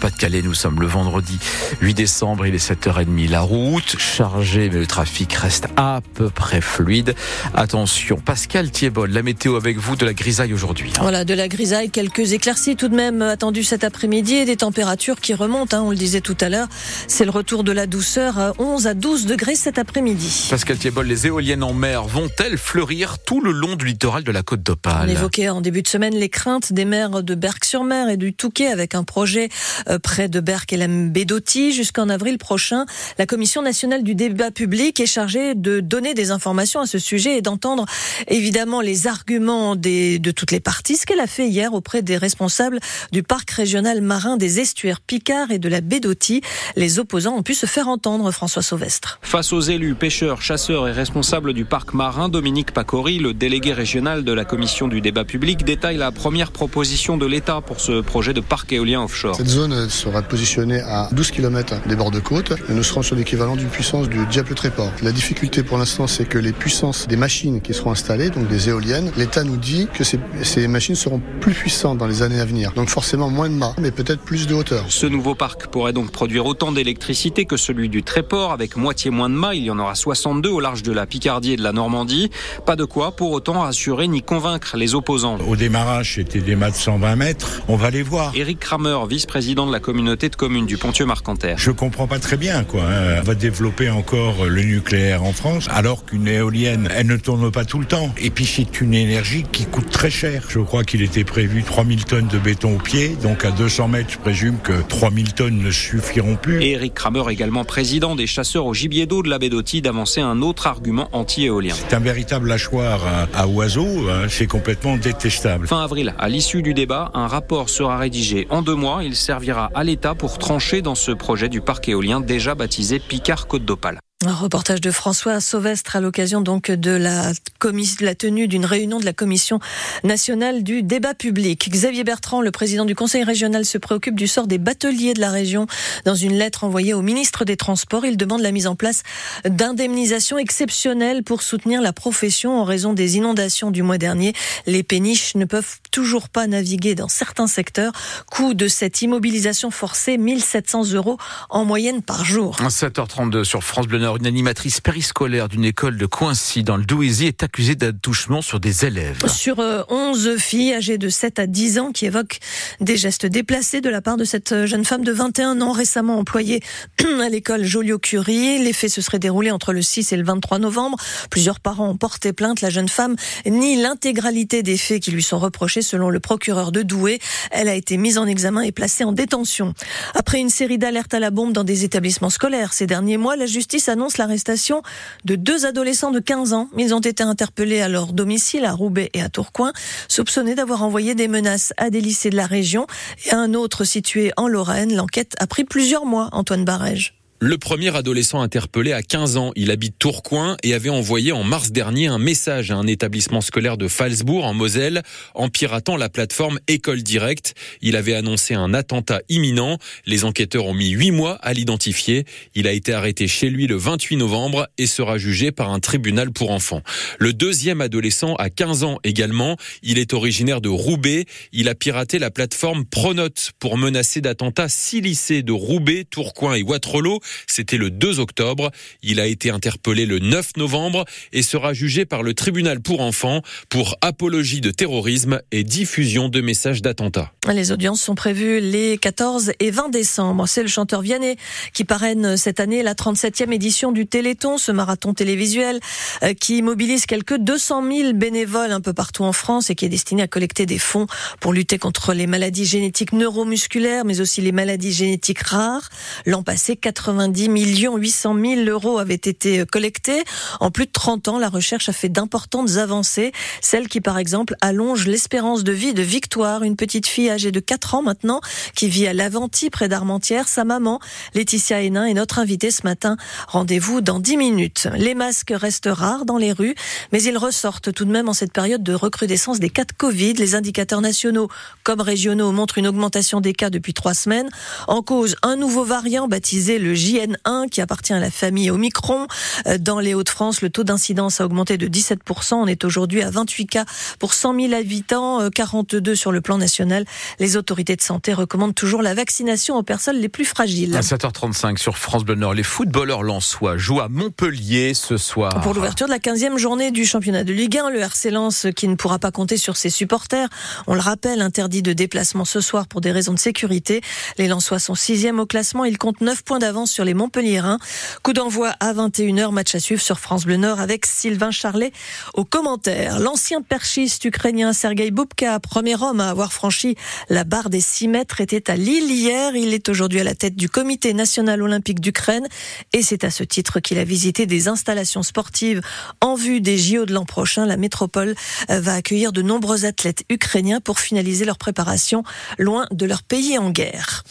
Nord-Pas-de-Calais. Nous sommes le vendredi 8 décembre, il est 7h30. La route chargée, mais le trafic reste à peu près fluide. Attention, Pascal Thiebol, la météo avec vous de la grisaille aujourd'hui. Voilà, de la grisaille, quelques éclaircies tout de même attendues cet après-midi et des températures qui remontent, hein, on le disait tout à l'heure. C'est le retour de la douceur, 11 à 12 degrés cet après-midi. Pascal Thiebol, les éoliennes en mer vont-elles fleurir tout le long du littoral de la côte d'Opale? On évoquait en début de semaine les craintes des maires de Berck-sur-Mer et du Touquet avec un projet euh, près de Berck et la Bédotti. Jusqu'en avril prochain, la Commission nationale du débat public est chargée de donner des informations à ce sujet et d'entendre évidemment les arguments des, de toutes les parties. Ce qu'elle a fait hier auprès des responsables du parc régional marin des estuaires Picard et de la Bédotti. Les opposants ont pu se faire entendre, François Sauvestre. Face aux élus, pêcheurs, chasseurs et responsables du parc marin, Dominique Pacori, le délégué régional de la Commission du débat public, détaille la première proposition de l'État pour ce projet de parc éolien offshore. Cette zone sera positionnée à 12 km des bords de côte. Nous serons sur l'équivalent d'une puissance du Diable Tréport. La difficulté pour l'instant, c'est que les puissances des machines qui seront installées, donc des éoliennes, l'État nous dit que ces, ces, machines seront plus puissantes dans les années à venir. Donc forcément moins de mâts, mais peut-être plus de hauteur. Ce nouveau parc pourrait donc produire autant d'électricité que celui du Tréport, avec moitié moins de mâts. Il y en aura 62 au large de la Picardie et de la Normandie. Pas de quoi pour autant rassurer ni convaincre les opposants. Au démarrage, c'était des mâts de 120 mètres. On va les voir. Éric Kramer, vice-président de la communauté de communes du Pontieux-Marcanterre. Je comprends pas très bien, quoi. Hein. On va développer encore le nucléaire en France, alors qu'une éolienne, elle ne tourne pas tout le temps. Et puis c'est une énergie qui coûte très cher. Je crois qu'il était prévu 3000 tonnes de béton au pied, donc à 200 mètres, je présume que 3000 tonnes ne suffiront plus. Et Éric Kramer, également président des chasseurs au gibier d'eau de la baie d'Oti, d'avancer un autre argument anti-éolien. C'est un véritable hachoir à, à oiseaux, hein. c'est complètement détestable. Fin avril, à l'issue du débat, un rapport sera rédigé en deux mois. Il servira à l'État pour trancher dans ce projet du parc éolien déjà baptisé Picard-Côte d'Opale. Un reportage de François Sauvestre à l'occasion donc de la, la tenue d'une réunion de la Commission nationale du débat public. Xavier Bertrand, le président du Conseil régional, se préoccupe du sort des bateliers de la région. Dans une lettre envoyée au ministre des Transports, il demande la mise en place d'indemnisations exceptionnelles pour soutenir la profession en raison des inondations du mois dernier. Les péniches ne peuvent toujours pas naviguer dans certains secteurs. Coût de cette immobilisation forcée, 1700 euros en moyenne par jour. 7h32 sur France Bleu Une animatrice périscolaire d'une école de Coincy dans le Douaisis est accusée d'attouchement sur des élèves. Sur 11 filles âgées de 7 à 10 ans qui évoquent des gestes déplacés de la part de cette jeune femme de 21 ans récemment employée à l'école Joliot-Curie. Les faits se seraient déroulés entre le 6 et le 23 novembre. Plusieurs parents ont porté plainte. La jeune femme nie l'intégralité des faits qui lui sont reprochés selon le procureur de Douai. Elle a été mise en examen et placée en détention. Après une série d'alertes à la bombe dans des établissements scolaires ces derniers mois, la justice a annonce l'arrestation de deux adolescents de 15 ans. Ils ont été interpellés à leur domicile à Roubaix et à Tourcoing, soupçonnés d'avoir envoyé des menaces à des lycées de la région et à un autre situé en Lorraine. L'enquête a pris plusieurs mois, Antoine Barège. Le premier adolescent interpellé à 15 ans, il habite Tourcoing et avait envoyé en mars dernier un message à un établissement scolaire de Falsbourg en Moselle en piratant la plateforme École Directe. Il avait annoncé un attentat imminent. Les enquêteurs ont mis 8 mois à l'identifier. Il a été arrêté chez lui le 28 novembre et sera jugé par un tribunal pour enfants. Le deuxième adolescent a 15 ans également. Il est originaire de Roubaix. Il a piraté la plateforme Pronote pour menacer d'attentats six lycées de Roubaix, Tourcoing et Waterloo. C'était le 2 octobre. Il a été interpellé le 9 novembre et sera jugé par le tribunal pour enfants pour apologie de terrorisme et diffusion de messages d'attentat. Les audiences sont prévues les 14 et 20 décembre. C'est le chanteur Vianney qui parraine cette année la 37e édition du Téléthon, ce marathon télévisuel euh, qui mobilise quelques 200 000 bénévoles un peu partout en France et qui est destiné à collecter des fonds pour lutter contre les maladies génétiques neuromusculaires, mais aussi les maladies génétiques rares. L'an passé, 80 90 millions 800 000 euros avaient été collectés. En plus de 30 ans, la recherche a fait d'importantes avancées. Celle qui, par exemple, allonge l'espérance de vie de Victoire, une petite fille âgée de 4 ans maintenant, qui vit à Laventie, près d'Armentières. Sa maman, Laetitia Hénin, est notre invitée ce matin. Rendez-vous dans 10 minutes. Les masques restent rares dans les rues, mais ils ressortent tout de même en cette période de recrudescence des cas de Covid. Les indicateurs nationaux comme régionaux montrent une augmentation des cas depuis trois semaines. En cause, un nouveau variant baptisé le J JN1 qui appartient à la famille Omicron. Euh, dans les Hauts-de-France, le taux d'incidence a augmenté de 17%. On est aujourd'hui à 28 cas pour 100 000 habitants, 42 sur le plan national. Les autorités de santé recommandent toujours la vaccination aux personnes les plus fragiles. À 7h35 sur France Bleu Nord, les footballeurs lensois jouent à Montpellier ce soir. Pour l'ouverture de la 15e journée du championnat de Ligue 1, le RC Lens qui ne pourra pas compter sur ses supporters. On le rappelle, interdit de déplacement ce soir pour des raisons de sécurité. Les Lensois sont sixième au classement. Ils comptent 9 points d'avance sur les Montpelliérains. Coup d'envoi à 21h, match à suivre sur France Bleu Nord avec Sylvain Charlet au commentaire. L'ancien perchiste ukrainien Sergei Boubka, premier homme à avoir franchi la barre des 6 mètres, était à Lille hier. Il est aujourd'hui à la tête du comité national olympique d'Ukraine et c'est à ce titre qu'il a visité des installations sportives en vue des JO de l'an prochain. La métropole euh, va accueillir de nombreux athlètes ukrainiens pour finaliser leur préparation loin de leur pays en guerre.